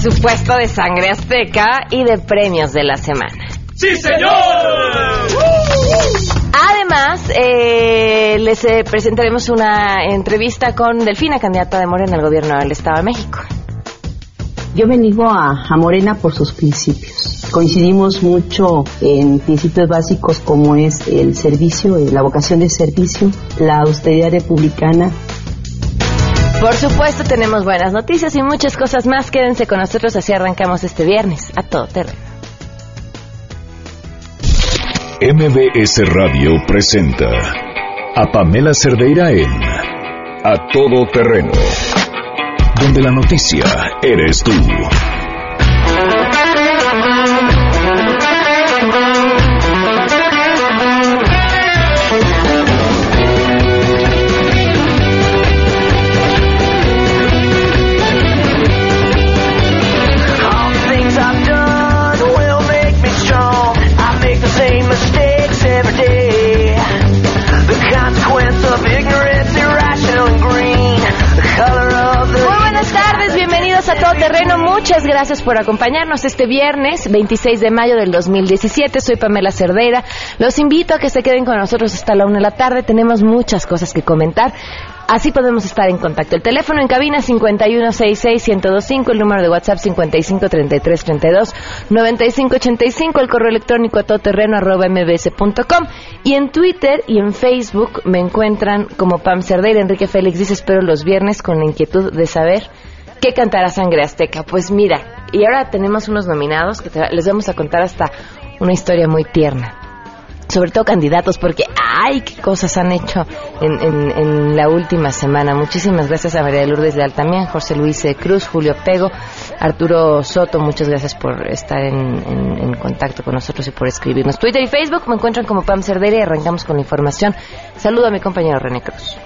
supuesto, de Sangre Azteca y de premios de la semana. ¡Sí, señor! Además, eh, les eh, presentaremos una entrevista con Delfina, candidata de Morena al gobierno del Estado de México. Yo bendigo a, a Morena por sus principios. Coincidimos mucho en principios básicos como es el servicio, eh, la vocación de servicio, la austeridad republicana Por supuesto, tenemos buenas noticias y muchas cosas más. Quédense con nosotros, así arrancamos este viernes a todo terreno. MBS Radio presenta a Pamela Cerdeira en A Todo Terreno, donde la noticia eres tú. Muchas gracias por acompañarnos este viernes 26 de mayo del 2017. Soy Pamela Cerdeira. Los invito a que se queden con nosotros hasta la una de la tarde. Tenemos muchas cosas que comentar. Así podemos estar en contacto. El teléfono en cabina 5166-1025, el número de WhatsApp 553332-9585, el correo electrónico a todoterreno y en Twitter y en Facebook me encuentran como Pam Cerdeira. Enrique Félix dice espero los viernes con la inquietud de saber qué cantará Sangre Azteca. Pues mira, y ahora tenemos unos nominados que te- les vamos a contar hasta una historia muy tierna sobre todo candidatos, porque ¡ay! qué cosas han hecho en, en- en la última semana. Muchísimas gracias a María de Lourdes Leal también, José Luis Cruz, Julio Pego, Arturo Soto, muchas gracias por estar en, en- contacto con nosotros y por escribirnos. Twitter y Facebook me encuentran como Pam Cerdera y arrancamos con la información. Saludo a mi compañero René Cruz.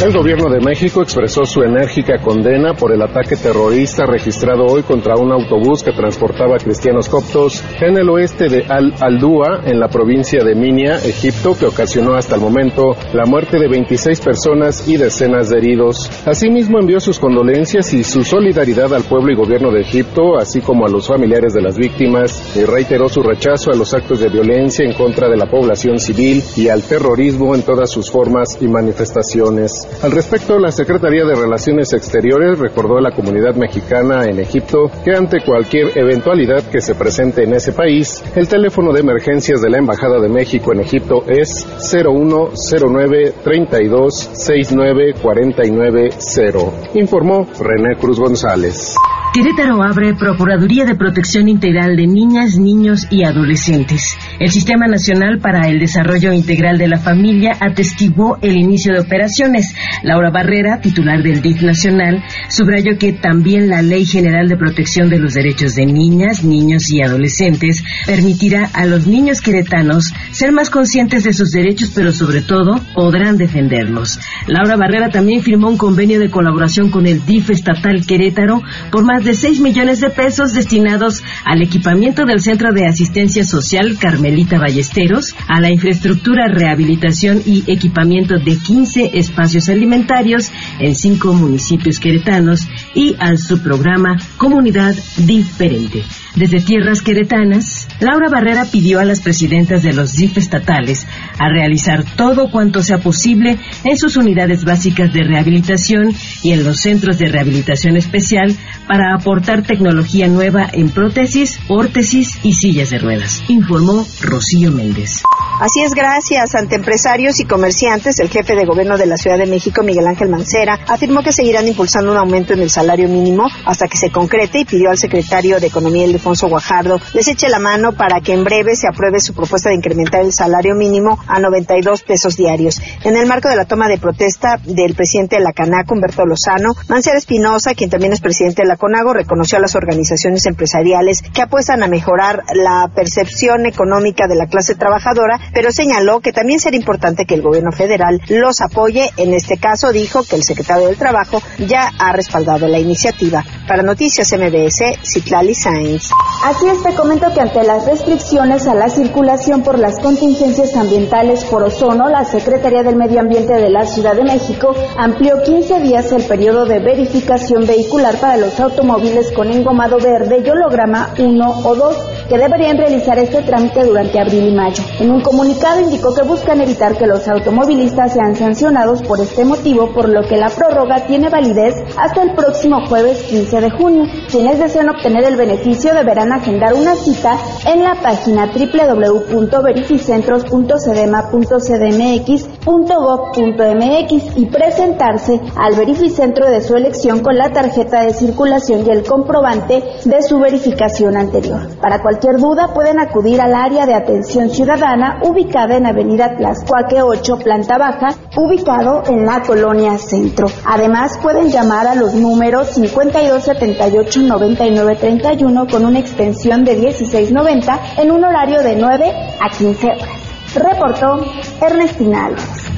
El gobierno de México expresó su enérgica condena por el ataque terrorista registrado hoy contra un autobús que transportaba cristianos coptos en el oeste de Al-Aldúa, en la provincia de Minia, Egipto, que ocasionó hasta el momento la muerte de 26 personas y decenas de heridos. Asimismo, envió sus condolencias y su solidaridad al pueblo y gobierno de Egipto, así como a los familiares de las víctimas, y reiteró su rechazo a los actos de violencia en contra de la población civil y al terrorismo en todas sus formas y manifestaciones. Al respecto, la Secretaría de Relaciones Exteriores recordó a la comunidad mexicana en Egipto que ante cualquier eventualidad que se presente en ese país, el teléfono de emergencias de la Embajada de México en Egipto es 0109 32 69 49 0. Informó René Cruz González. Querétaro abre Procuraduría de Protección Integral de Niñas, Niños y Adolescentes. El Sistema Nacional para el Desarrollo Integral de la Familia atestiguó el inicio de operaciones. Laura Barrera, titular del DIF Nacional, subrayó que también la Ley General de Protección de los Derechos de Niñas, Niños y Adolescentes permitirá a los niños queretanos ser más conscientes de sus derechos, pero sobre todo podrán defenderlos. Laura Barrera también firmó un convenio de colaboración con el DIF estatal Querétaro por más de 6 millones de pesos destinados al equipamiento del Centro de Asistencia Social Carmelita Ballesteros, a la infraestructura, rehabilitación y equipamiento de 15 espacios alimentarios en cinco municipios queretanos y al subprograma Comunidad Diferente. Desde tierras queretanas, Laura Barrera pidió a las presidentas de los DIF estatales a realizar todo cuanto sea posible en sus unidades básicas de rehabilitación y en los centros de rehabilitación especial para aportar tecnología nueva en prótesis, órtesis y sillas de ruedas, informó Rocío Méndez. Así es, gracias. Ante empresarios y comerciantes, el jefe de gobierno de la Ciudad de México, Miguel Ángel Mancera, afirmó que seguirán impulsando un aumento en el salario mínimo hasta que se concrete y pidió al secretario de Economía, Ildefonso Guajardo, les eche la mano para que en breve se apruebe su propuesta de incrementar el salario mínimo a 92 pesos diarios. En el marco de la toma de protesta del presidente de la Canaco, Humberto Lozano, Mancera Espinosa, quien también es presidente de la CONAGO, reconoció a las organizaciones empresariales que apuestan a mejorar la percepción económica de la clase trabajadora pero señaló que también será importante que el gobierno federal los apoye. En este caso dijo que el secretario del Trabajo ya ha respaldado la iniciativa. Para Noticias MBS, Citlali Sainz. Así es, te comento que ante las restricciones a la circulación por las contingencias ambientales por ozono, la Secretaría del Medio Ambiente de la Ciudad de México amplió 15 días el periodo de verificación vehicular para los automóviles con engomado verde y holograma 1 o 2, que deberían realizar este trámite durante abril y mayo. En un comunicado indicó que buscan evitar que los automovilistas sean sancionados por este motivo, por lo que la prórroga tiene validez hasta el próximo jueves 15 de junio. Quienes deseen obtener el beneficio deberán agendar una cita en la página www.verificentros.cdma.cdmx.gov.mx y presentarse al verificentro de su elección con la tarjeta de circulación y el comprobante de su verificación anterior. Para cualquier duda pueden acudir al área de atención ciudadana ubicada en Avenida Tlaxcuaque 8, planta baja, ubicado en la colonia Centro. Además pueden llamar a los números 5278-9931 con una extensión de 1690 en un horario de 9 a 15 horas. Reportó Ernestina Álvarez.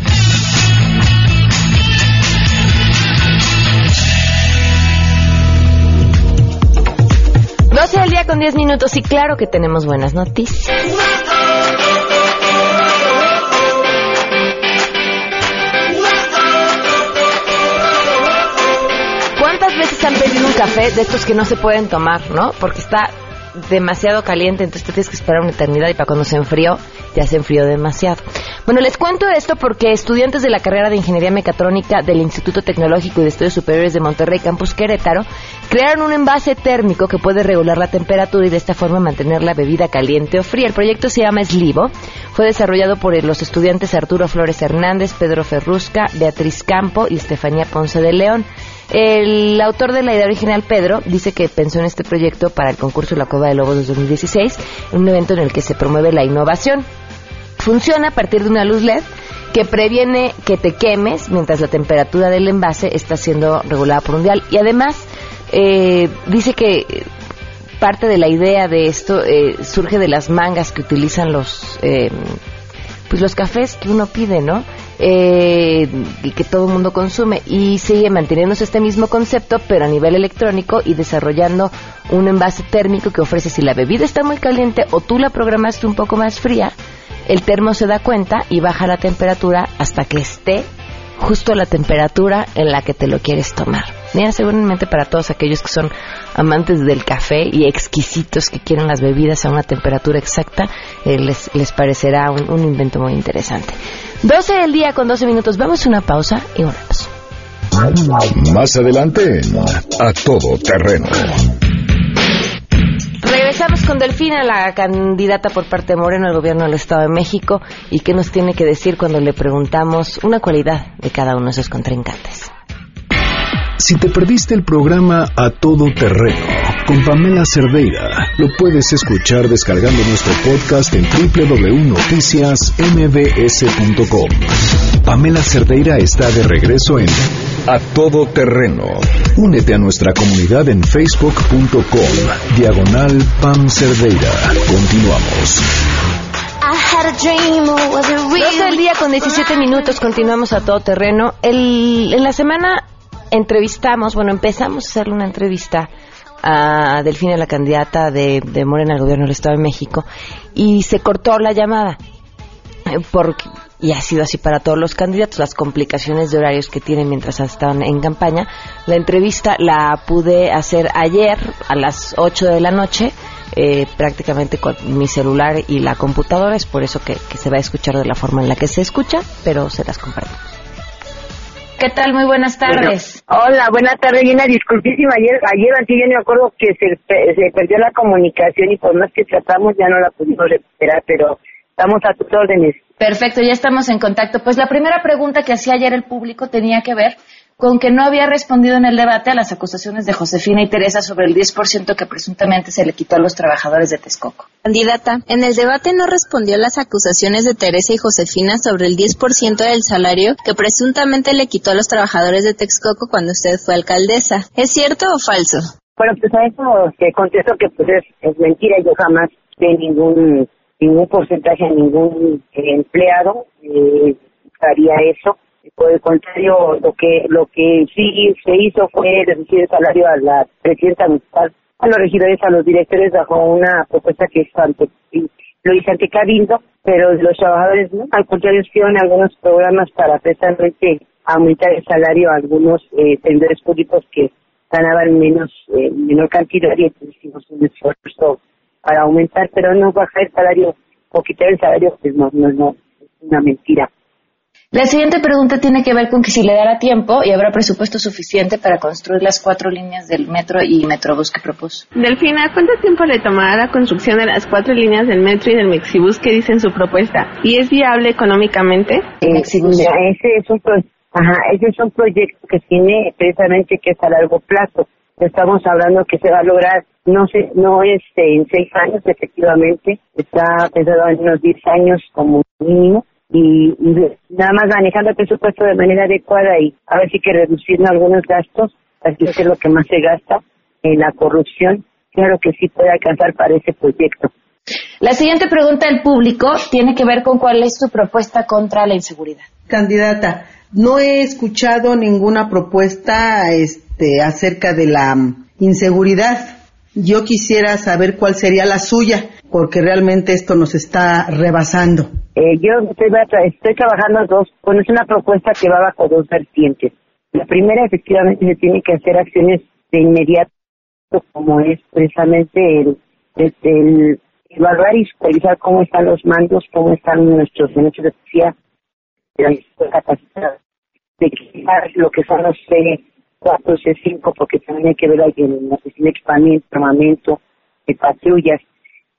12 al día con 10 minutos y claro que tenemos buenas noticias. ¿Cuántas veces han pedido un café de estos que no se pueden tomar, no? Porque está demasiado caliente, entonces te tienes que esperar una eternidad y para cuando se enfrió, ya se enfrió demasiado. Bueno, les cuento esto porque estudiantes de la carrera de Ingeniería Mecatrónica del Instituto Tecnológico y de Estudios Superiores de Monterrey, Campus Querétaro, crearon un envase térmico que puede regular la temperatura y de esta forma mantener la bebida caliente o fría. El proyecto se llama Slivo. Fue desarrollado por los estudiantes Arturo Flores Hernández, Pedro Ferrusca, Beatriz Campo y Estefanía Ponce de León. El autor de la idea original, Pedro, dice que pensó en este proyecto para el concurso La Cueva de Lobos de 2016, un evento en el que se promueve la innovación. Funciona a partir de una luz LED que previene que te quemes mientras la temperatura del envase está siendo regulada por un dial. Y además, eh, dice que parte de la idea de esto eh, surge de las mangas que utilizan los eh, pues los cafés que uno pide, ¿no? Eh, y que todo el mundo consume y sigue manteniéndose este mismo concepto pero a nivel electrónico y desarrollando un envase térmico que ofrece si la bebida está muy caliente o tú la programaste un poco más fría el termo se da cuenta y baja la temperatura hasta que esté justo la temperatura en la que te lo quieres tomar. Mira, seguramente para todos aquellos que son amantes del café y exquisitos que quieren las bebidas a una temperatura exacta, eh, les, les parecerá un, un invento muy interesante. 12 del día con 12 minutos. Vamos a una pausa y volvemos. Más adelante, a todo terreno. Regresamos con Delfina, la candidata por parte de Moreno al gobierno del Estado de México, y qué nos tiene que decir cuando le preguntamos una cualidad de cada uno de sus contrincantes. Si te perdiste el programa A Todo Terreno con Pamela Cerdeira, lo puedes escuchar descargando nuestro podcast en www.noticiasmbs.com. Pamela Cerdeira está de regreso en A Todo Terreno. Únete a nuestra comunidad en facebook.com, diagonal Pam Cerdeira. Continuamos. 12 del día con 17 minutos, continuamos a todo terreno. El, en la semana entrevistamos, bueno, empezamos a hacerle una entrevista a Delfina, la candidata de, de Morena al gobierno del Estado de México, y se cortó la llamada. eh, Porque, y ha sido así para todos los candidatos, las complicaciones de horarios que tienen mientras estaban en campaña. La entrevista la pude hacer ayer a las 8 de la noche, eh, prácticamente con mi celular y la computadora, es por eso que, que se va a escuchar de la forma en la que se escucha, pero se las compartimos. ¿Qué tal? Muy buenas tardes. Hola, buenas tardes, Gina. Disculpísima, ayer, ayer antes yo no me acuerdo que se, se perdió la comunicación y por más que tratamos ya no la pudimos recuperar, pero estamos a tus órdenes. Perfecto, ya estamos en contacto. Pues la primera pregunta que hacía ayer el público tenía que ver con que no había respondido en el debate a las acusaciones de Josefina y Teresa sobre el 10% que presuntamente se le quitó a los trabajadores de Texcoco. Candidata, en el debate no respondió a las acusaciones de Teresa y Josefina sobre el 10% del salario que presuntamente le quitó a los trabajadores de Texcoco cuando usted fue alcaldesa. ¿Es cierto o falso? Bueno, pues a eso te contesto que pues es, es mentira, yo jamás de ningún ningún porcentaje a ningún eh, empleado, eh, haría eso. Por el contrario, lo que lo que sí se hizo fue reducir el salario a la presidenta municipal, a los regidores, a los directores bajo una propuesta que es ante, lo hice ante Cabildo, pero los trabajadores no, al contrario hicieron algunos programas para precisamente aumentar el salario a algunos eh, servidores públicos que ganaban menos eh, menor cantidad y hicimos un esfuerzo para aumentar, pero no bajar el salario o quitar el salario, pues no, no, no, es una mentira. La siguiente pregunta tiene que ver con que si le dará tiempo y habrá presupuesto suficiente para construir las cuatro líneas del metro y metrobús que propuso. Delfina, ¿cuánto tiempo le tomará la construcción de las cuatro líneas del metro y del Mexibus que dice en su propuesta? ¿Y es viable económicamente? Eh, mira, ese es un pro- ajá, ese es un proyecto que tiene precisamente que es a largo plazo. Estamos hablando que se va a lograr, no sé, no es eh, en seis años, efectivamente, está pensado en unos diez años como mínimo y, y nada más manejando el presupuesto de manera adecuada y a ver si que reduciendo algunos gastos, así que es lo que más se gasta en la corrupción, claro que sí puede alcanzar para ese proyecto. La siguiente pregunta del público tiene que ver con cuál es tu propuesta contra la inseguridad. Candidata, no he escuchado ninguna propuesta este, acerca de la mm, inseguridad. Yo quisiera saber cuál sería la suya, porque realmente esto nos está rebasando. Eh, yo estoy, estoy trabajando dos, bueno, es una propuesta que va bajo dos vertientes. La primera, efectivamente, se tiene que hacer acciones de inmediato, como es precisamente el, el, el evaluar y supervisar cómo están los mandos, cómo están nuestros derechos de policía, de la capacidad de lo que son los C4, C5, porque también hay que ver ahí en la cuestión de equipamiento, armamento, de patrullas,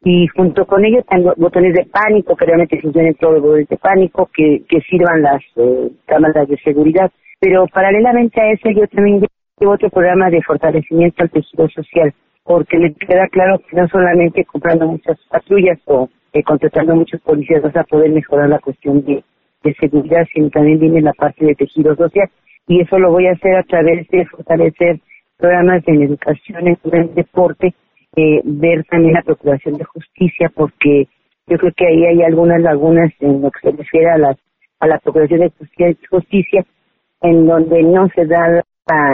y junto con ello tengo botones de pánico, que realmente funcionen todos los botones de pánico, que, que sirvan las eh, cámaras de seguridad. Pero paralelamente a eso yo también llevo otro programa de fortalecimiento al tejido social, porque me queda claro que no solamente comprando muchas patrullas o eh, contratando muchos policías vas a poder mejorar la cuestión de, de seguridad, sino también viene la parte de tejido social. Y eso lo voy a hacer a través de fortalecer programas en educación, en deporte, eh, ver también la procuración de justicia porque yo creo que ahí hay algunas lagunas en lo que se refiere a las a la procuración de justicia, en donde no se da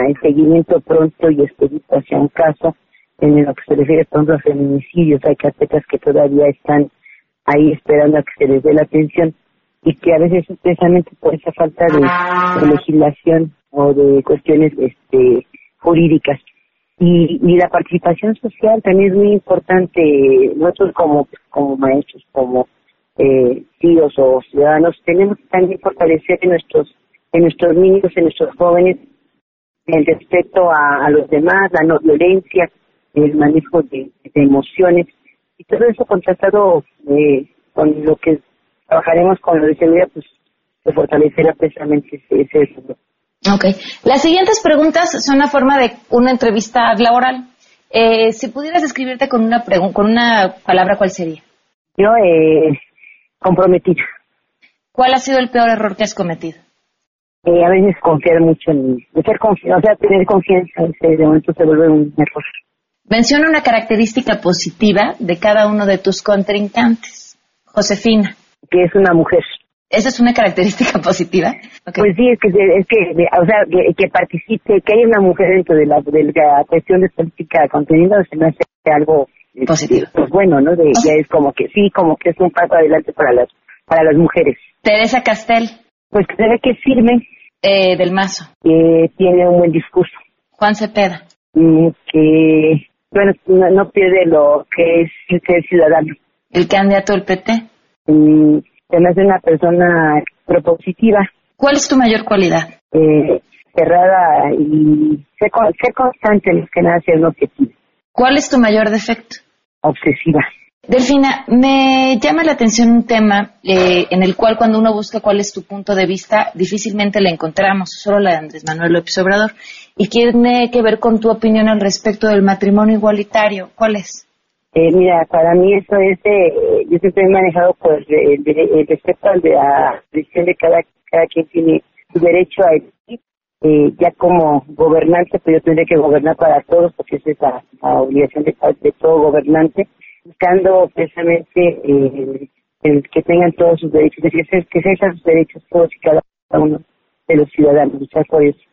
el seguimiento pronto y expedito hacia un caso en lo que se refiere por ejemplo a feminicidios. Hay carpetas que todavía están ahí esperando a que se les dé la atención y que a veces es precisamente por esa falta de, legislación o de cuestiones este jurídicas y, y la participación social también es muy importante. Nosotros como, como maestros, como eh, tíos o ciudadanos, tenemos que también fortalecer en nuestros, en nuestros niños, en nuestros jóvenes, el respeto a, a los demás, la no violencia, el manejo de, de emociones y todo eso contrastado eh, con lo que trabajaremos con la de seguridad, pues se fortalecerá precisamente ese, ese Ok. Las siguientes preguntas son a forma de una entrevista laboral. Eh, si pudieras describirte con una, con una palabra, ¿cuál sería? Yo, eh, comprometida. ¿Cuál ha sido el peor error que has cometido? Eh, a veces confiar mucho en mí. De ser o sea, tener confianza, ese de momento se vuelve un error. Menciona una característica positiva de cada uno de tus contrincantes. Josefina. Que es una mujer. ¿Esa es una característica positiva? Pues sí, es que, es que o sea, que, que participe, que haya una mujer dentro de la, de la cuestión de política de contenido, se me hace algo este, Positivo. Pues bueno, ¿no? De, ya es como que sí, como que es un paso adelante para las para las mujeres. Teresa Castel. Pues que se ve que es firme, Eh, del Mazo. que tiene un buen discurso, Juan Cepeda. mm, que bueno, no, no pierde lo que es ser ciudadano. El candidato del PT. Mm, se me hace una persona propositiva, ¿Cuál es tu mayor cualidad? eh, cerrada y ser, ser constante, más que nada ser un objetivo, ¿Cuál es tu mayor defecto? obsesiva. Delfina, me llama la atención un tema eh, en el cual cuando uno busca cuál es tu punto de vista, difícilmente le encontramos, solo la de Andrés Manuel López Obrador, y tiene que ver con tu opinión al respecto del matrimonio igualitario. ¿Cuál es? Eh, mira, para mí eso es, eh, yo siempre he manejado pues el, el- respeto de la decisión de cada, cada quien tiene su derecho a elegir. Eh, ya como gobernante, pues yo tendré que gobernar para todos, porque esa es la, obligación de, todo gobernante. buscando precisamente eh, el que tengan todos sus derechos, que se, que se sus derechos todos y cada uno de los ciudadanos, luchar por eso.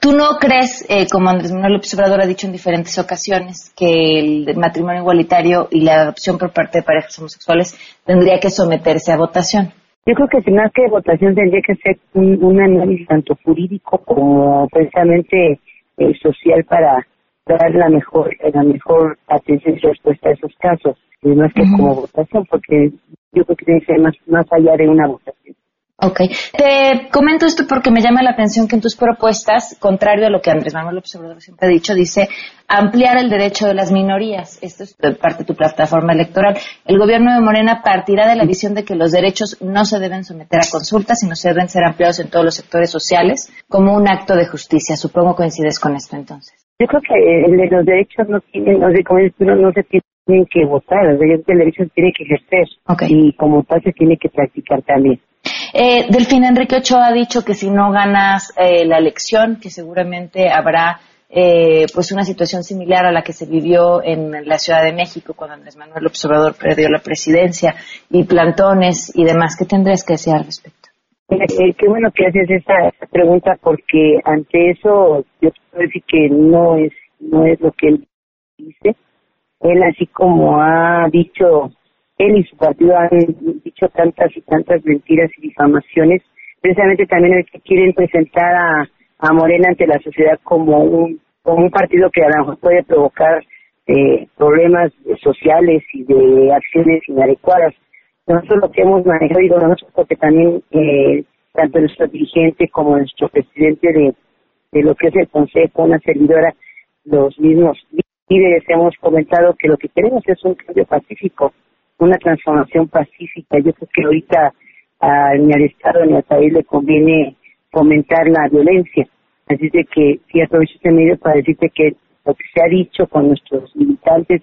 ¿Tú no crees, eh, como Andrés Manuel López Obrador ha dicho en diferentes ocasiones, que el matrimonio igualitario y la adopción por parte de parejas homosexuales tendría que someterse a votación? Yo creo que si más que votación tendría que ser un, un análisis tanto jurídico como precisamente eh, social para dar la mejor la mejor atención y respuesta a esos casos, y más que como votación, porque yo creo que tiene que ser más, más allá de una votación. Ok. Te comento esto porque me llama la atención que en tus propuestas, contrario a lo que Andrés Manuel López Obrador siempre ha dicho, dice ampliar el derecho de las minorías. Esto es parte de tu plataforma electoral. El gobierno de Morena partirá de la visión de que los derechos no se deben someter a consultas, sino se deben ser ampliados en todos los sectores sociales como un acto de justicia. Supongo coincides con esto entonces. Yo creo que el de los derechos no tienen, no sé, como dices tú, no, se tienen que votar, los derechos se tiene que ejercer y como tal se tiene que practicar también. Eh, Delfín Enrique Ochoa ha dicho que si no ganas eh, la elección, que seguramente habrá eh, pues una situación similar a la que se vivió en la Ciudad de México cuando Andrés Manuel Observador perdió la presidencia y plantones y demás. ¿Qué tendrías que decir al respecto? Eh, qué bueno que haces esa, pregunta porque ante eso yo puedo decir que no es no es lo que él dice. Él así como ha dicho él y su partido han dicho tantas y tantas mentiras y difamaciones, precisamente también es que quieren presentar a, Morena ante la sociedad como un, como un partido que a lo mejor puede provocar eh, problemas sociales y de acciones inadecuadas. Nosotros lo que hemos manejado, digo nosotros porque también eh, tanto nuestro dirigente como nuestro presidente de, de lo que es el Consejo, una servidora, los mismos líderes hemos comentado que lo que queremos es un cambio pacífico una transformación pacífica. Yo creo que ahorita a, ni al Estado ni al país le conviene fomentar la violencia. Así de que sí aprovecho este medio para decirte que lo que se ha dicho con nuestros militantes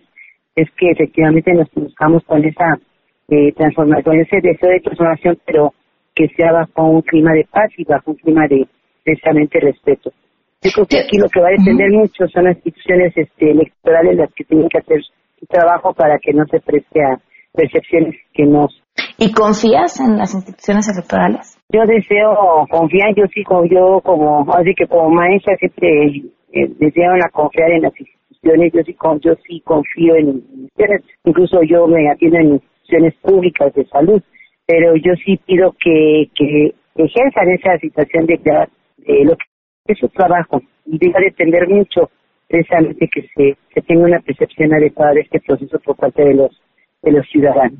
es que efectivamente nos buscamos con esa eh, transformación, con ese deseo de transformación, pero que sea bajo un clima de paz y bajo un clima de precisamente respeto. Yo creo que aquí lo que va a depender mucho son las instituciones este, electorales las que tienen que hacer su trabajo para que no se preste a percepciones que no. ¿Y confías en las instituciones electorales? Yo deseo confiar, yo sí, yo como, así que como maestra siempre eh, deseo la confiar en las instituciones, yo sí, con, yo sí confío en instituciones, incluso yo me atiendo en instituciones públicas de salud, pero yo sí pido que, que ejerzan esa situación de, de lo que es su trabajo y debe depender mucho precisamente que se, se tenga una percepción adecuada de este proceso por parte de los de los ciudadanos.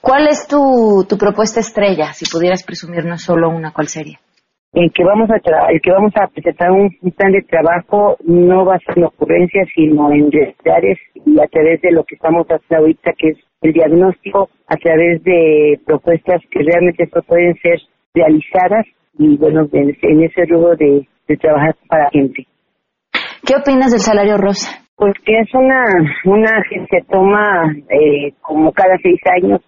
¿Cuál es tu, tu propuesta estrella? Si pudieras presumirnos solo una, ¿cuál sería? El que vamos a el que vamos a presentar un, plan de trabajo no va a ser en ocurrencias, sino en realidades y a través de lo que estamos haciendo ahorita, que es el diagnóstico, a través de propuestas que realmente pueden ser realizadas y bueno, en, en ese rubro de, de trabajar para la gente. ¿Qué opinas del salario rosa? Pues que es una, una que toma eh, como cada seis años,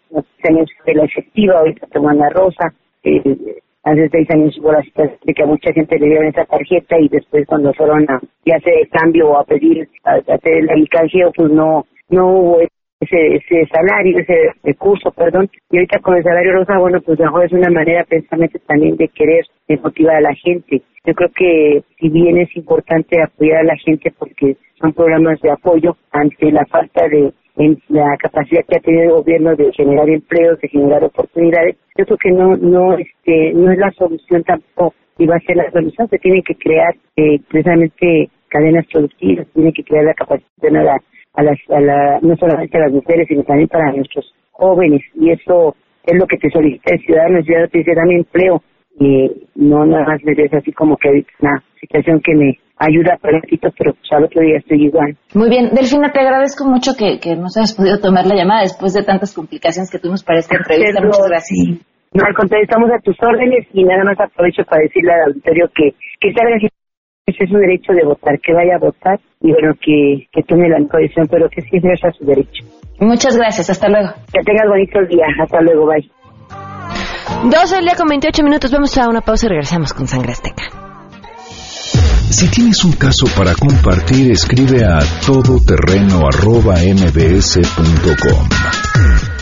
años de la efectiva, ahorita toman la rosa, eh, hace seis años hubo la situación de que a mucha gente le dieron esa tarjeta y después cuando fueron a ya hacer el cambio o a pedir, a, hacer el canjeo, pues no, no hubo ese, ese salario, ese recurso, perdón. Y ahorita con el salario rosa, bueno, pues mejor es una manera precisamente también de querer motivar a la gente. Yo creo que si bien es importante apoyar a la gente porque son programas de apoyo ante la falta de en la capacidad que ha tenido el gobierno de generar empleos, de generar oportunidades, yo creo que no no este no es la solución tampoco y va a ser la solución, se tiene que crear eh, precisamente cadenas productivas, tiene que crear la capacidad a, la, a, las, a la, no solamente a las mujeres, sino también para nuestros jóvenes y eso es lo que te solicita el ciudadano, el ciudadano te dice dame empleo, y no nada más me ves así como que una situación que me ayuda para poquito, pero pues al otro día estoy igual. Muy bien, Delfina, te agradezco mucho que, que nos hayas podido tomar la llamada después de tantas complicaciones que tuvimos para esta entrevista. Muchas gracias. No, al contrario, estamos a tus órdenes y nada más aprovecho para decirle al auditorio que, que salga ese es su derecho de votar, que vaya a votar y bueno, que, que tome la decisión, pero que sí ejerza su derecho. Muchas gracias, hasta luego. Que tengas bonito día, hasta luego, bye. 12 del día con 28 minutos, vamos a una pausa y regresamos con Sangre Azteca. Si tienes un caso para compartir, escribe a todoterreno.mbs.com.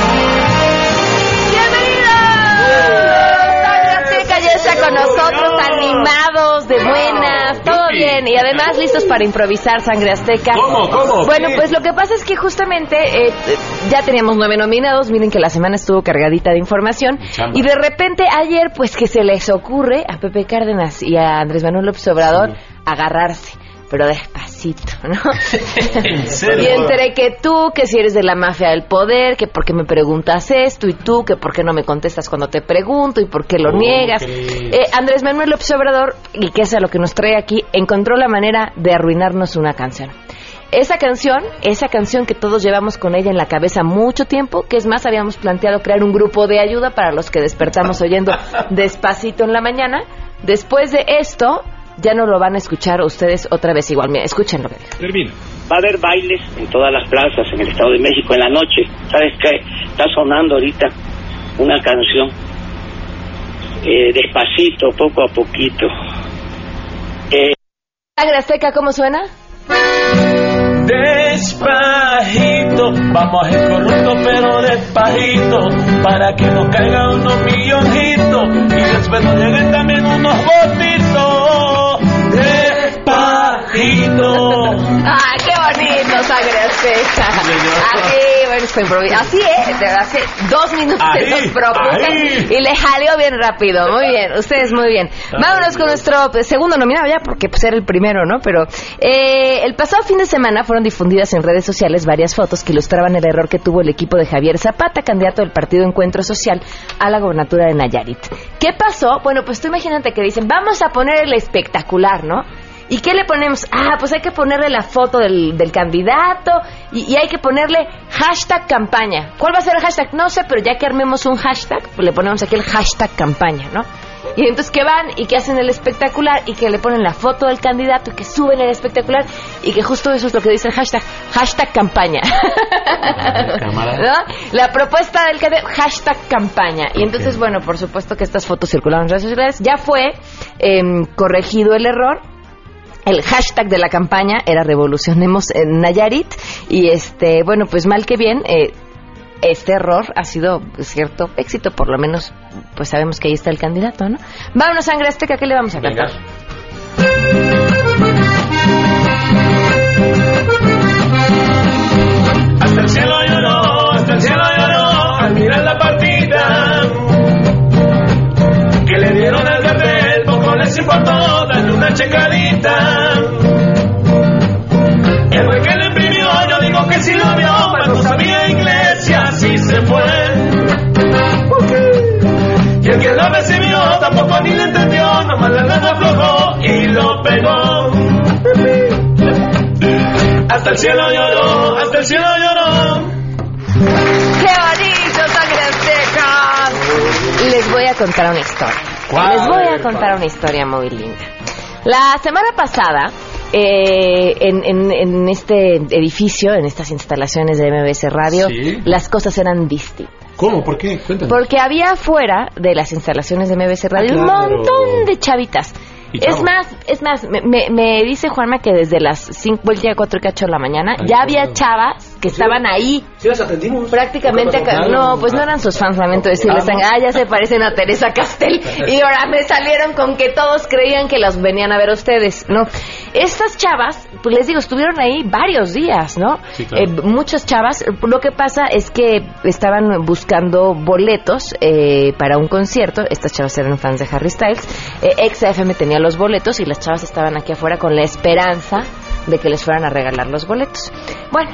Animados, de buenas, todo bien y además listos para improvisar Sangre Azteca. ¿Cómo, cómo? Bueno, ¿Qué? pues lo que pasa es que justamente eh, ya teníamos nueve nominados, miren que la semana estuvo cargadita de información Chamba. y de repente ayer pues que se les ocurre a Pepe Cárdenas y a Andrés Manuel López Obrador agarrarse. Pero despacito, ¿no? Y entre que tú, que si eres de la mafia del poder, que por qué me preguntas esto, y tú, que por qué no me contestas cuando te pregunto, y por qué lo ¿Cómo niegas. Eh, Andrés Manuel López Obrador, y que es a lo que nos trae aquí, encontró la manera de arruinarnos una canción. Esa canción, esa canción que todos llevamos con ella en la cabeza mucho tiempo, que es más, habíamos planteado crear un grupo de ayuda para los que despertamos oyendo despacito en la mañana. Después de esto, ya no lo van a escuchar ustedes otra vez igual. Mira, escuchen lo que dijo. Termina. Va a haber bailes en todas las plazas en el Estado de México en la noche. ¿Sabes qué? Está sonando ahorita una canción. eh, despacito, poco a poquito. Eh, ¿cómo suena? Despacito, vamos a ir corrupto pero despacito, para que nos caigan unos milloncitos y después nos lleguen también unos botitos. Despacito. ¡Ay, qué bonito, Sangre Azteca! Así, bueno, fue improvi- Así es, de hace dos minutos Ahí, se nos propuse ahí. y le jaleó bien rápido. Muy bien, ustedes muy bien. Vámonos con nuestro segundo nominado ya, porque pues era el primero, ¿no? Pero eh, el pasado fin de semana fueron difundidas en redes sociales varias fotos que ilustraban el error que tuvo el equipo de Javier Zapata, candidato del Partido Encuentro Social a la gobernatura de Nayarit. ¿Qué pasó? Bueno, pues tú imagínate que dicen, vamos a poner el espectacular, ¿no? ¿Y qué le ponemos? Ah, pues hay que ponerle la foto del, del candidato y, y hay que ponerle hashtag campaña. ¿Cuál va a ser el hashtag? No sé, pero ya que armemos un hashtag, pues le ponemos aquí el hashtag campaña, ¿no? Y entonces que van y que hacen el espectacular y que le ponen la foto del candidato y que suben el espectacular y que justo eso es lo que dice el hashtag, hashtag campaña. La propuesta del candidato, hashtag campaña. Y entonces, bueno, por supuesto que estas fotos circularon en redes sociales. Ya fue em, corregido el error. El hashtag de la campaña era Revolucionemos en Nayarit. Y este, bueno, pues mal que bien, eh, este error ha sido cierto éxito, por lo menos, pues sabemos que ahí está el candidato, ¿no? Vámonos, sangre azteca, ¿qué le vamos a cantar? Hasta el cielo lloró, hasta el cielo lloró al mirar la partida que le dieron al cartel, poco les importó una checadita. El güey que le imprimió, yo digo que sí lo vio, mas no sabía inglés y así se fue. Y el que lo recibió tampoco ni le entendió, nomás la nada aflojó y lo pegó. Hasta el cielo lloró, hasta el cielo lloró. ¡Qué bonito, sangre azteca! Les voy a contar una historia. ¿Cuál? Les voy a contar una historia muy linda. La semana pasada, eh, en, en- en este edificio, en estas instalaciones de MBS Radio, Sí. las cosas eran distintas. ¿Cómo? ¿Por qué? Cuéntanos. Porque había afuera de las instalaciones de MBS Radio un Ah, claro. montón de chavitas. Es más, es más, me, me- me dice Juanma que desde las 5, el día 4 y cacho de la mañana, Ay, ya había chavas que estaban ahí Sí, las atendimos. prácticamente acá. No, pues no eran sus fans, lamento decirles. Ah, ¿no? Ah, ya se parecen a Teresa Castel. Y ahora me salieron con que todos creían que las venían a ver ustedes. No. Estas chavas, pues les digo, estuvieron ahí varios días, ¿no? Sí, claro. Eh, muchas chavas. Lo que pasa es que estaban buscando boletos eh, para un concierto. Estas chavas eran fans de Harry Styles. Eh, XFM tenía los boletos y las chavas estaban aquí afuera con la esperanza de que les fueran a regalar los boletos. Bueno,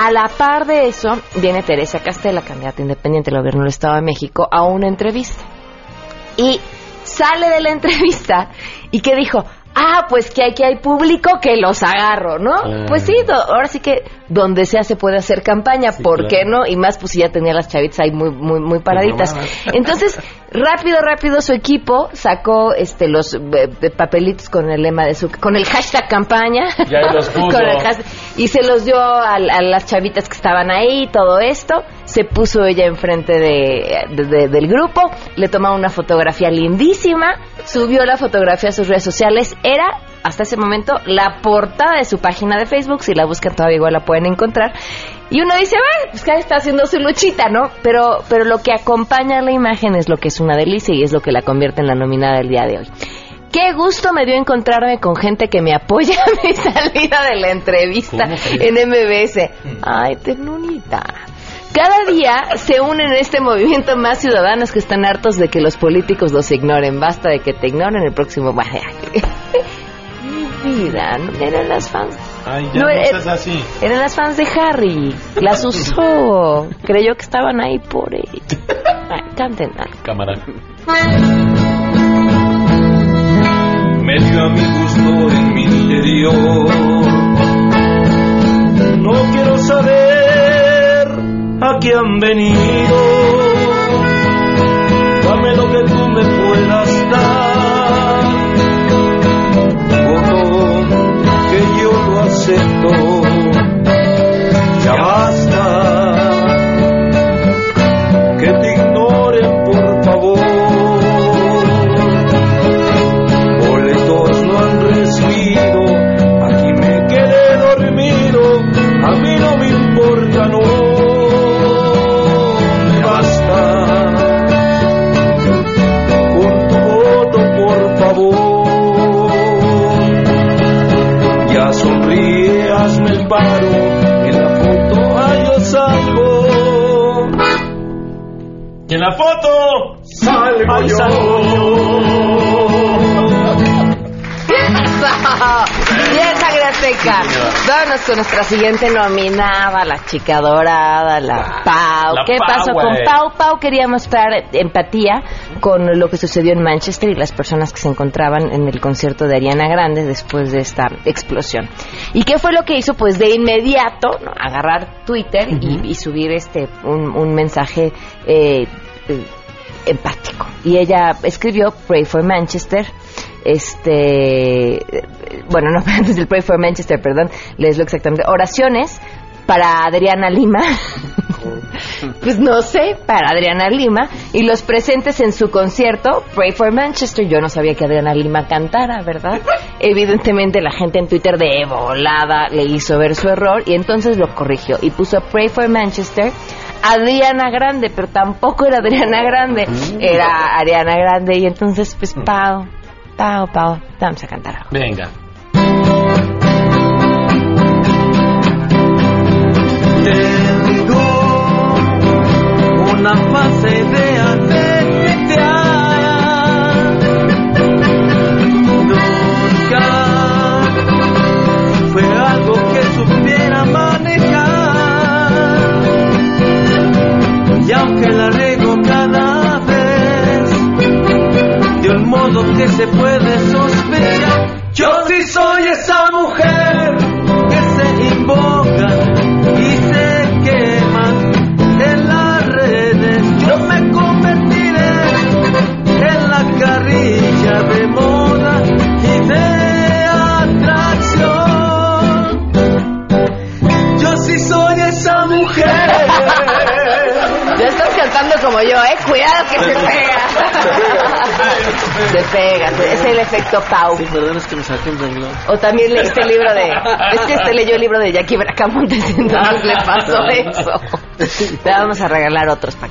a la par de eso, viene Teresa Castela, candidata independiente del gobierno del Estado de México, a una entrevista. Y sale de la entrevista y que dijo, ah, pues que aquí hay público que los agarro, ¿no? Pues sí, do- ahora sí que donde sea se puede hacer campaña, ¿por qué no? Y más pues si ya tenía las chavitas ahí muy muy muy paraditas. Entonces, rápido, rápido su equipo sacó este los eh, papelitos con el lema de su con el hashtag campaña. Ya los puso. Con el hashtag- y se los dio a, a las chavitas que estaban ahí, todo esto. Se puso ella enfrente de, de- de- del grupo, le tomó una fotografía lindísima, subió la fotografía a sus redes sociales. Era, hasta ese momento, la portada de su página de Facebook. Si la buscan todavía igual la pueden encontrar. Y uno dice, bueno, pues cada está haciendo su luchita, ¿no? Pero, pero lo que acompaña a la imagen es lo que es una delicia y es lo que la convierte en la nominada del día de hoy. Qué gusto me dio encontrarme con gente que me apoya a mi salida de la entrevista en MBS. Ay, ternunita. Cada día se unen a este movimiento más ciudadanos que están hartos de que los políticos los ignoren. Basta de que te ignoren el próximo. Mi vida, no eran las fans. Ay, ya No, no, eh, así. Eran las fans de Harry. Las usó. Creyó que estaban ahí por él. Ay, canten algo. Cámara. me dio a mi gusto en mi interior. No quiero saber a qué han venido. Con nuestra siguiente nominada, la chica dorada, la Pau. La ¿Qué Pau, pasó con. Pau? Pau quería mostrar empatía con lo que sucedió en Manchester y las personas que se encontraban en el concierto de Ariana Grande después de esta explosión. ¿Y qué fue lo que hizo? Pues de inmediato ¿no? agarrar Twitter y, y subir este un, un mensaje eh, eh, empático. Y ella escribió Pray for Manchester. Este, bueno, no antes del Pray for Manchester, perdón, les lo exactamente. Oraciones para Adriana Lima. pues no sé, para Adriana Lima. Y los presentes en su concierto, Pray for Manchester. Yo no sabía que Adriana Lima cantara, ¿verdad? Evidentemente la gente en Twitter de volada le hizo ver su error y entonces lo corrigió y puso Pray for Manchester. Adriana Grande, pero tampoco era Adriana Grande, era Ariana Grande y entonces pues Pau, Pau, Pau, vamos a cantar algo. Venga. Se pega. Se pega, es el efecto Pau. perdón, es que me saqué el renglón. O también leíste el libro de... Es que este leyó el libro de Jackie Bracamontes, entonces le pasó eso. Te vamos a regalar otros que,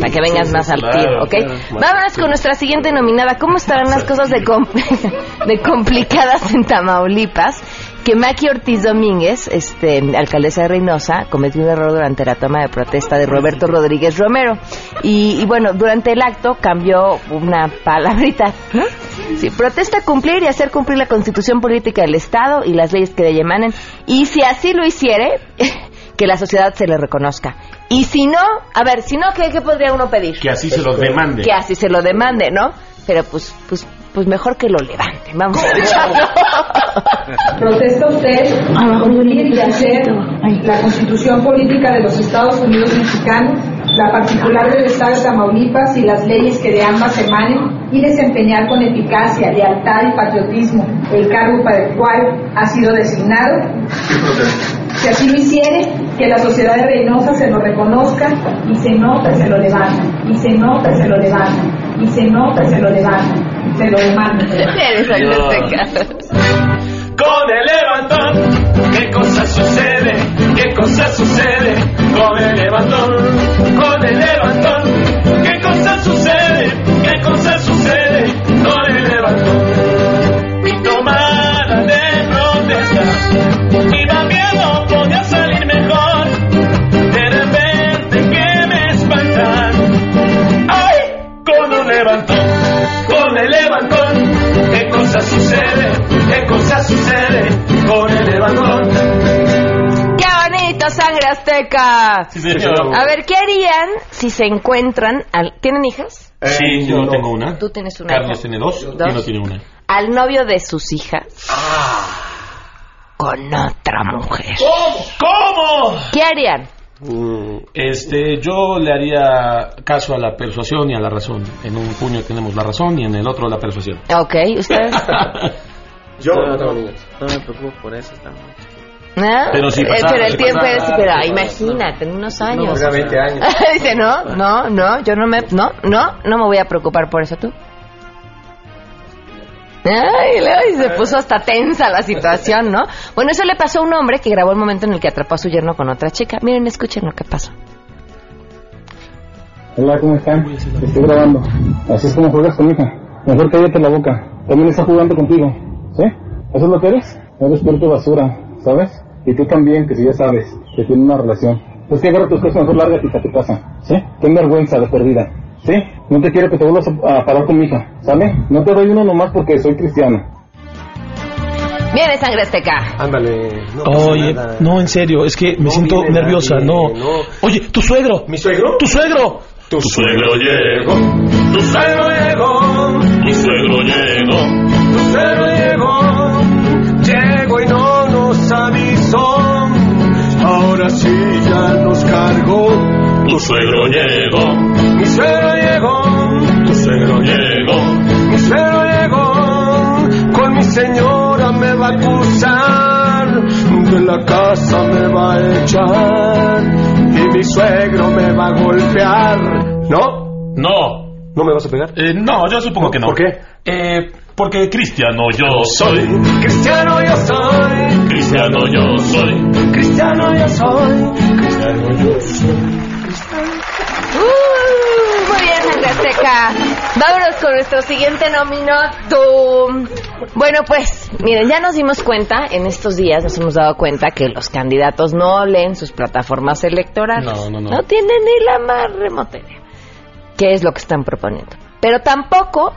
para que vengas sí, más al claro, tiro, ¿ok? claro, Vámonos con nuestra siguiente nominada. ¿Cómo estarán las cosas de, com- de complicadas en Tamaulipas? Que Maki Ortiz Domínguez, este, alcaldesa de Reynosa, cometió un error durante la toma de protesta de Roberto Rodríguez Romero. Y, y bueno, durante el acto cambió una palabrita. Sí, protesta cumplir y hacer cumplir la constitución política del Estado y las leyes que de ella emanen. Y si así lo hiciere, que la sociedad se le reconozca. Y si no, a ver, si no, ¿qué, qué podría uno pedir? Que así se los demande. Que así se lo demande, ¿no? Pero pues, pues, pues mejor que lo levante, Vamos a escucharlo. ¿Protesta usted unir y hacer la constitución política de los Estados Unidos mexicanos, la particular del Estado de Tamaulipas y las leyes que de ambas emanen y desempeñar con eficacia, lealtad y patriotismo el cargo para el cual ha sido designado? Si así lo hiciere, que la sociedad de Reynosa se lo reconozca y se nota, se lo levanta, y se nota, se lo levanta, y se nota, se lo levanta, se lo demanda. Agneteca. Con el levantón, ¿qué cosa sucede? ¿Qué cosa sucede? Con el levantón, con azteca! Sí, señor. A ver, ¿qué harían si se encuentran... al- ¿Tienen hijas? Sí, yo tengo una. Tú tienes una. Carlos tiene dos, Dos. y no tiene una. Al novio de sus hijas. Con otra mujer. ¿Cómo? ¿Qué harían? Este, yo le haría caso a la persuasión y a la razón. En un puño tenemos la razón y en el otro la persuasión. Ok, ¿ustedes? Yo no, tengo niños. No me preocupo por eso, estamos. ¿Ah? Pero si Eh, pasara, pero el si tiempo pasara. es... Pero imagínate, en unos años. No, era 20 años. Dice, no, no, no, yo no me... No, no, no me voy a preocupar por eso tú. Ay, y se puso hasta tensa la situación, ¿no? Bueno, eso le pasó a un hombre que grabó el momento en el que atrapó a su yerno con otra chica. Miren, escuchen lo que pasó. Hola, ¿cómo están? Estoy grabando. Así es como juegas con mi hija. Mejor cállate la boca. También está jugando contigo. ¿Sí? ¿Eso es lo que eres? Eres puerto basura, ¿sabes? Y tú también, que si ya sabes, que tiene una relación. Pues que agarra tus cosas, mejor lárgate a tu casa. ¿Sí? Ten vergüenza de perdida. ¿Sí? No te quiero que te vuelvas a, a parar con mi hija. ¿Sale? No te doy uno nomás porque soy cristiano. Viene sangre azteca. Ándale. Oye, no, en serio, es que me siento nerviosa, nadie, no. no. Oye, tu suegro. ¿Mi suegro? Tu suegro. Tu suegro llegó, tu suegro llegó, tu suegro llegó, Tu suegro llegó, Ya nos cargó. tu suegro llegó, Mi suegro llegó, tu suegro llegó. mi suegro llegó. Con mi señora me va a acusar, de la casa me va a echar. Y mi suegro me va a golpear. ¿No? No. ¿No me vas a pegar? Eh, no, yo supongo que no. ¿Por qué? Eh, porque cristiano yo soy. Cristiano yo soy, Cristiano yo soy, cristiano yo soy, cristiano yo soy. Uh, muy bien, sangre azteca. Vámonos con nuestro siguiente nominato. Bueno, pues, miren, ya nos dimos cuenta, en estos días nos hemos dado cuenta que los candidatos no leen sus plataformas electorales. No, no, no. No tienen ni la más remota idea. ¿Qué es lo que están proponiendo? Pero tampoco,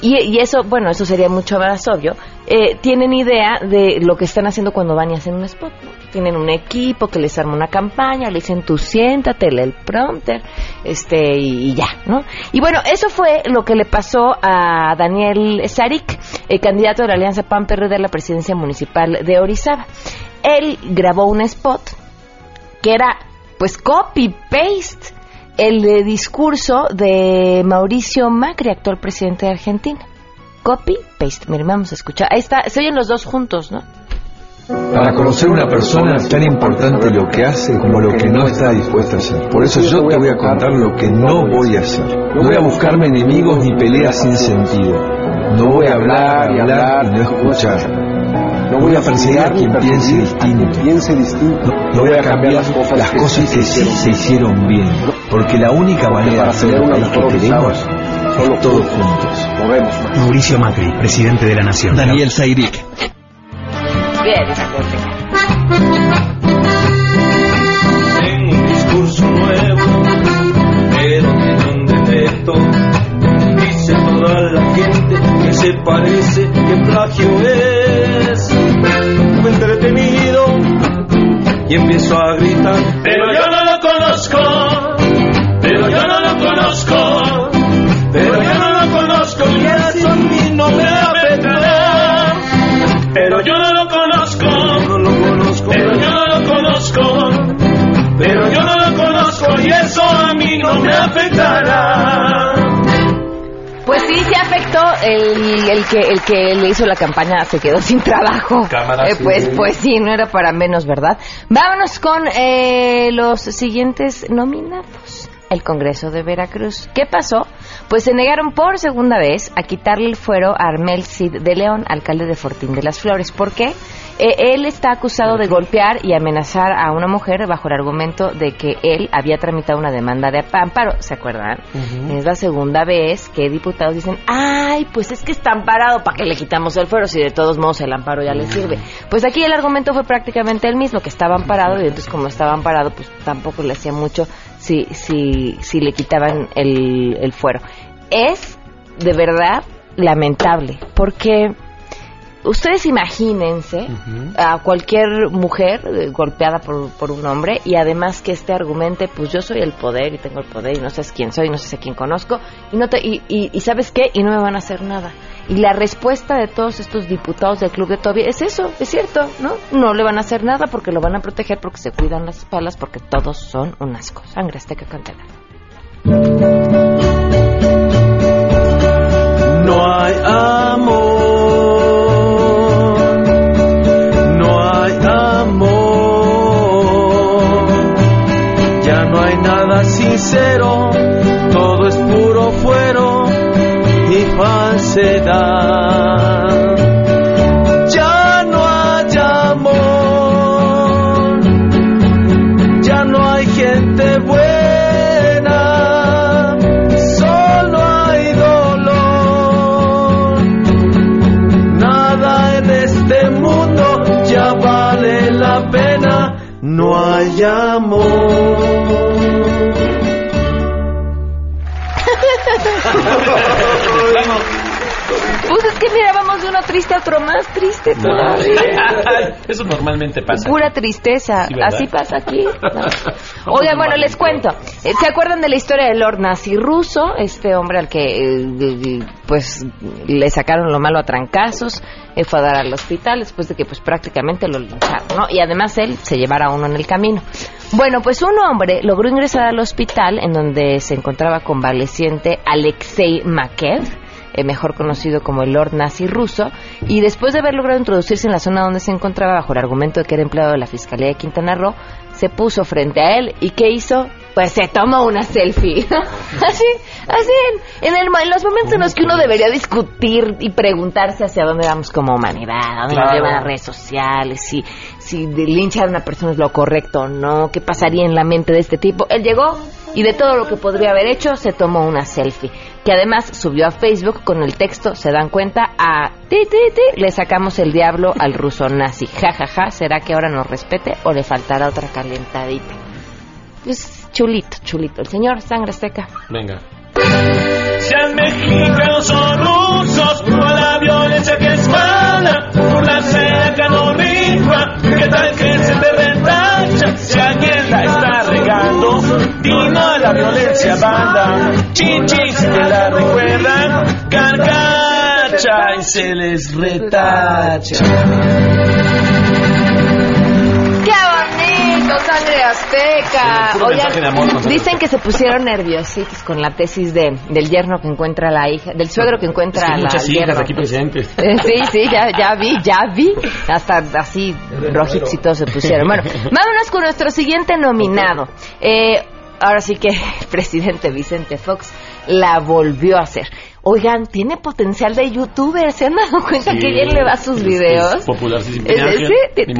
y, eso, bueno, eso sería mucho más obvio, eh, tienen idea de lo que están haciendo cuando van y hacen un spot. ¿no? Tienen un equipo que les arma una campaña, le dicen tú siéntate, lee el prompter, este, y, ya, ¿no? Y bueno, eso fue lo que le pasó a Daniel Sarik, el candidato de la Alianza PAN-PRD a la presidencia municipal de Orizaba. Él grabó un spot que era, pues, copy-paste el eh, discurso de Mauricio Macri, actual presidente de Argentina. Copy, paste. Miren, vamos a escuchar. Ahí está, se oyen los dos juntos, ¿no? Para conocer una persona es tan importante lo que hace como lo que no está dispuesta a hacer. Por eso yo te voy a contar lo que no voy a hacer. No voy a buscarme enemigos ni peleas sin sentido. No voy a hablar y hablar y no escuchar. No voy a perseguir a quien piense distinto. No, no voy a cambiar las cosas que sí se hicieron bien. Porque la única manera de hacer el país que queremos es todos juntos. Mauricio Macri, presidente de la Nación. Daniel Zairik. Bien, Tengo un discurso nuevo, pero tiene un defecto. Dice toda la gente que se parece, que plagio es. Y empiezo a gritar. Pero yo que el que le hizo la campaña se quedó sin trabajo. Cámara, Eh, sí. pues pues sí, no era para menos, ¿verdad? Vámonos con eh, los siguientes nominados. El Congreso de Veracruz. ¿Qué pasó? Pues se negaron por segunda vez a quitarle el fuero a Armel Cid de León, alcalde de Fortín de las Flores. ¿Por qué? Eh, él está acusado de golpear y amenazar a una mujer bajo el argumento de que él había tramitado una demanda de amparo. ¿Se acuerdan? Es la segunda vez que diputados dicen, ay, pues es que está amparado, ¿para qué le quitamos el fuero si de todos modos el amparo ya le sirve? Pues aquí el argumento fue prácticamente el mismo, que estaba amparado y entonces como estaba amparado, pues tampoco le hacía mucho si, si, si le quitaban el, el fuero. Es de verdad lamentable, porque ustedes imagínense a cualquier mujer eh, golpeada por, por un hombre y además que este argumente, pues yo soy el poder y tengo el poder y no sabes quién soy, no sé a quién conozco y no te, y, y, y sabes qué y no me van a hacer nada. Y la respuesta de todos estos diputados del club de Toby es eso, es cierto, ¿no? No le van a hacer nada porque lo van a proteger, porque se cuidan las espaldas, porque todos son un asco. Sangre azteca cantera. No hay amor, no hay amor, ya no hay nada sincero, Ya no hay amor, ya no hay gente buena, solo hay dolor. Nada en este mundo ya vale la pena, no hay amor. Es que mira, vamos de uno triste a otro más triste todavía. Eso normalmente pasa. Pura tristeza, así pasa aquí. No. Oigan, bueno, les cuento. Eh, ¿Se acuerdan de la historia del Lord Nazi ruso? Este hombre al que, eh, eh, pues, le sacaron lo malo a trancazos, eh, fue a dar al hospital después de que, pues, prácticamente lo lincharon, ¿no? Y además él se llevara a uno en el camino. Bueno, pues un hombre logró ingresar al hospital en donde se encontraba convaleciente Alexei Makev eh, mejor conocido como el Lord Nazi ruso, y después de haber logrado introducirse en la zona donde se encontraba bajo el argumento de que era empleado de la Fiscalía de Quintana Roo, se puso frente a él y ¿qué hizo? Pues se tomó una selfie. así, así, en, el, en los momentos en los que uno debería discutir y preguntarse hacia dónde vamos como humanidad, a dónde nos Claro. llevan las redes sociales, si, si linchar a una persona es lo correcto o no, qué pasaría en la mente de este tipo. Él llegó y de todo lo que podría haber hecho se tomó una selfie, que además subió a Facebook con el texto, se dan cuenta, a ti, ti, ti, le sacamos el diablo al ruso nazi. Ja, ja, ja, ¿será que ahora nos respete o le faltará otra calentadita? Pues chulito, chulito. El señor Sangre Azteca. Venga. Sean mexicanos son rusos por la violencia que es mala, por la que no rifa, que tal que se te regando, dino a la violencia banda, chichis que la recuerdan, carcacha y se les retacha. ¡Qué bonito, sangre azteca! Sí, puro mensaje de amor con sangre dicen que se pusieron nerviositos con la tesis de, del yerno que encuentra a la hija, del suegro que encuentra Es que a hay la muchas al hijas yerno. aquí presentes. Eh, Sí, sí, ya, ya vi, ya vi. Hasta así rojitos y todos se pusieron. Bueno, vámonos con nuestro siguiente nominado. Eh, ahora sí que el presidente Vicente Fox la volvió a hacer. Oigan, tiene potencial de youtuber. ¿Se han dado cuenta Sí, que bien le va a sus es- videos? es popular, sí, sí,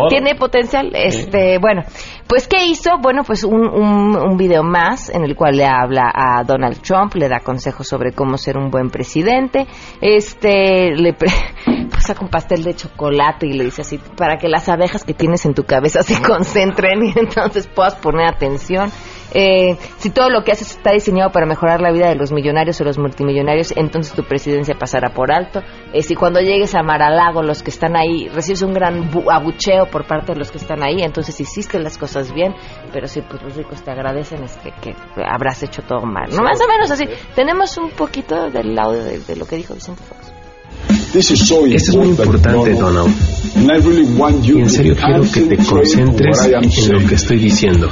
tiene potencial. Este, bueno, pues ¿qué hizo? Bueno, pues un, un, un video más en el cual le habla a Donald Trump, le da consejos sobre cómo ser un buen presidente. Este, le pre- saca un pastel de chocolate y le dice así para que las abejas que tienes en tu cabeza se concentren y entonces puedas poner atención. Eh, si todo lo que haces está diseñado para mejorar la vida de los millonarios o los multimillonarios, entonces tu presidencia pasará por alto. Eh, si cuando llegues a Maralago, los que están ahí, recibes un gran bu- abucheo por parte de los que están ahí, entonces hiciste las cosas bien, pero si pues, los ricos te agradecen, es que, que habrás hecho todo mal. No más o menos así. Tenemos un poquito del audio de, de lo que dijo Vicente Fox. Esto es muy importante, Donald. Y en serio quiero que te concentres en lo que estoy diciendo.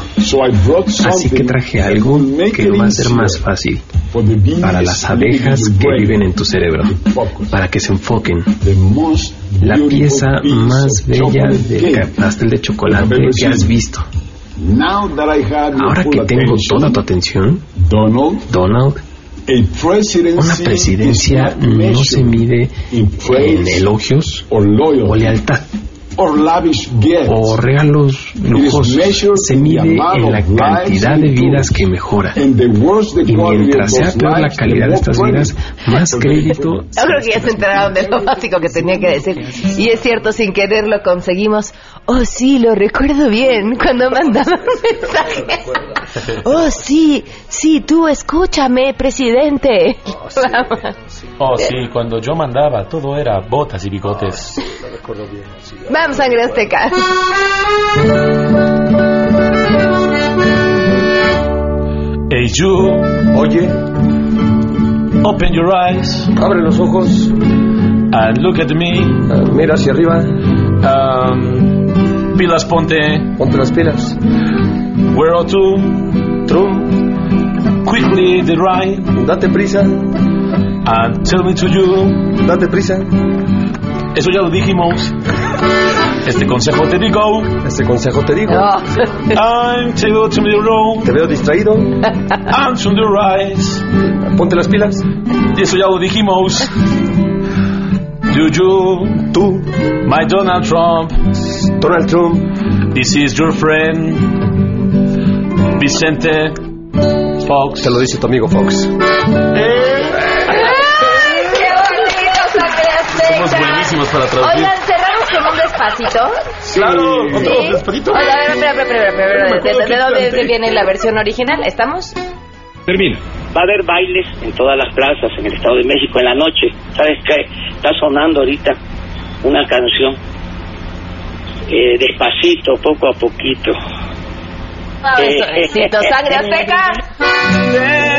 Así que traje algo que lo va a hacer más fácil para las abejas que viven en tu cerebro, para que se enfoquen. La pieza más bella del pastel de chocolate que has visto. Ahora que tengo toda tu atención, Donald, una presidencia no se mide en elogios o lealtad o regalos lujosos. Se mide en la cantidad de vidas que mejora. Y mientras sea peor la calidad de estas vidas, más crédito. Yo creo que ya se enteraron de lo básico que tenía que decir. Y es cierto, sin querer lo conseguimos. Oh, sí, lo recuerdo bien cuando mandaba un mensaje. Oh, sí, sí, tú escúchame, presidente. Oh, sí, cuando yo mandaba, todo era botas y bigotes. Vamos, sangre azteca. Hey, you. Oye. Open your eyes. Abre los ojos. And look at me. Uh, mira hacia arriba. Um, pilas ponte. Ponte las pilas. Where are two? True. Quickly the right. Date prisa. And tell me to you. Date prisa. Eso ya lo dijimos. Este consejo te digo. Este consejo te digo. No. I'm to to the wrong. Te veo distraído. And to the right. Ponte las pilas. Y eso ya lo dijimos. Do you, Tú, my Donald Trump, Donald Trump, this is your friend, Vicente Fox. te lo dice tu amigo Fox. Somos buenísimos para traducir. Oigan, cerramos con un despacito. Claro, otro despacito. Oiga, a ver, espera, espera, espera, espera, No me ¿De, dónde viene la versión original? ¿Estamos? Termina. Va a haber bailes en todas las plazas en el Estado de México en la noche. ¿Sabes qué? Está sonando ahorita una canción. Eh, despacito, poco a poquito. Ay, suavecito, sangre azteca.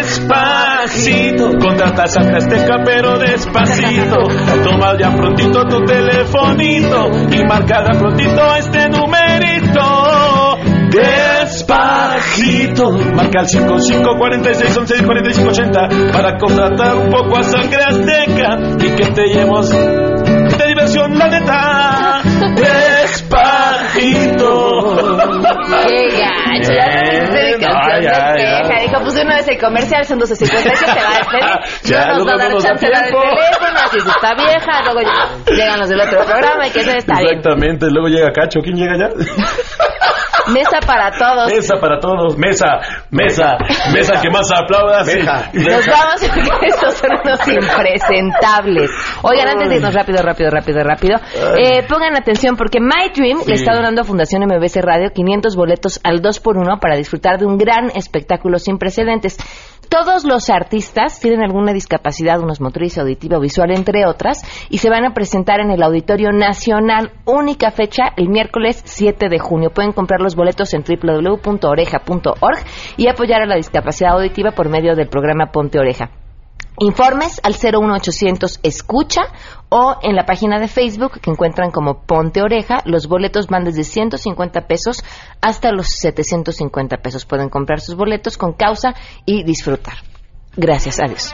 Despacito, contrata sangre azteca, pero despacito. Toma ya prontito tu telefonito y marca ya prontito este numerito. Despacito, marca el 55 46 11 45 80 para contratar un poco a sangre azteca y que te llevemos de diversión, la neta. Despacito. Qué gacho, ya te viste mi canción Ay, de ay. Dijo, pues de una vez el comercial son 12.50 que te va a despedir. Ya, no nos va a dar chance dar el teléfono, así si está vieja, luego ya llegan los del otro programa y que eso está bien. Exactamente, luego llega Cacho, ¿quién llega ya? Mesa para todos. Mesa para todos, mesa, mesa, mesa que más aplaudas. Meja. Nos vamos porque estos son unos impresentables. Oigan, antes de irnos rápido, rápido, rápido, rápido, eh, pongan atención porque My Dream le está donando a Fundación MBC Radio 500 boletos al 2x1 para disfrutar de un gran espectáculo sin precedentes. Todos los artistas tienen alguna discapacidad, unos motriz, auditiva o visual, entre otras, y se van a presentar en el Auditorio Nacional, única fecha, el miércoles 7 de junio. Pueden comprar los boletos en www.oreja.org y apoyar a la discapacidad auditiva por medio del programa Ponte Oreja. Informes al 01800 Escucha o en la página de Facebook que encuentran como Ponte Oreja. Los boletos van desde 150 pesos hasta los 750 pesos. Pueden comprar sus boletos con causa y disfrutar. Gracias, adiós.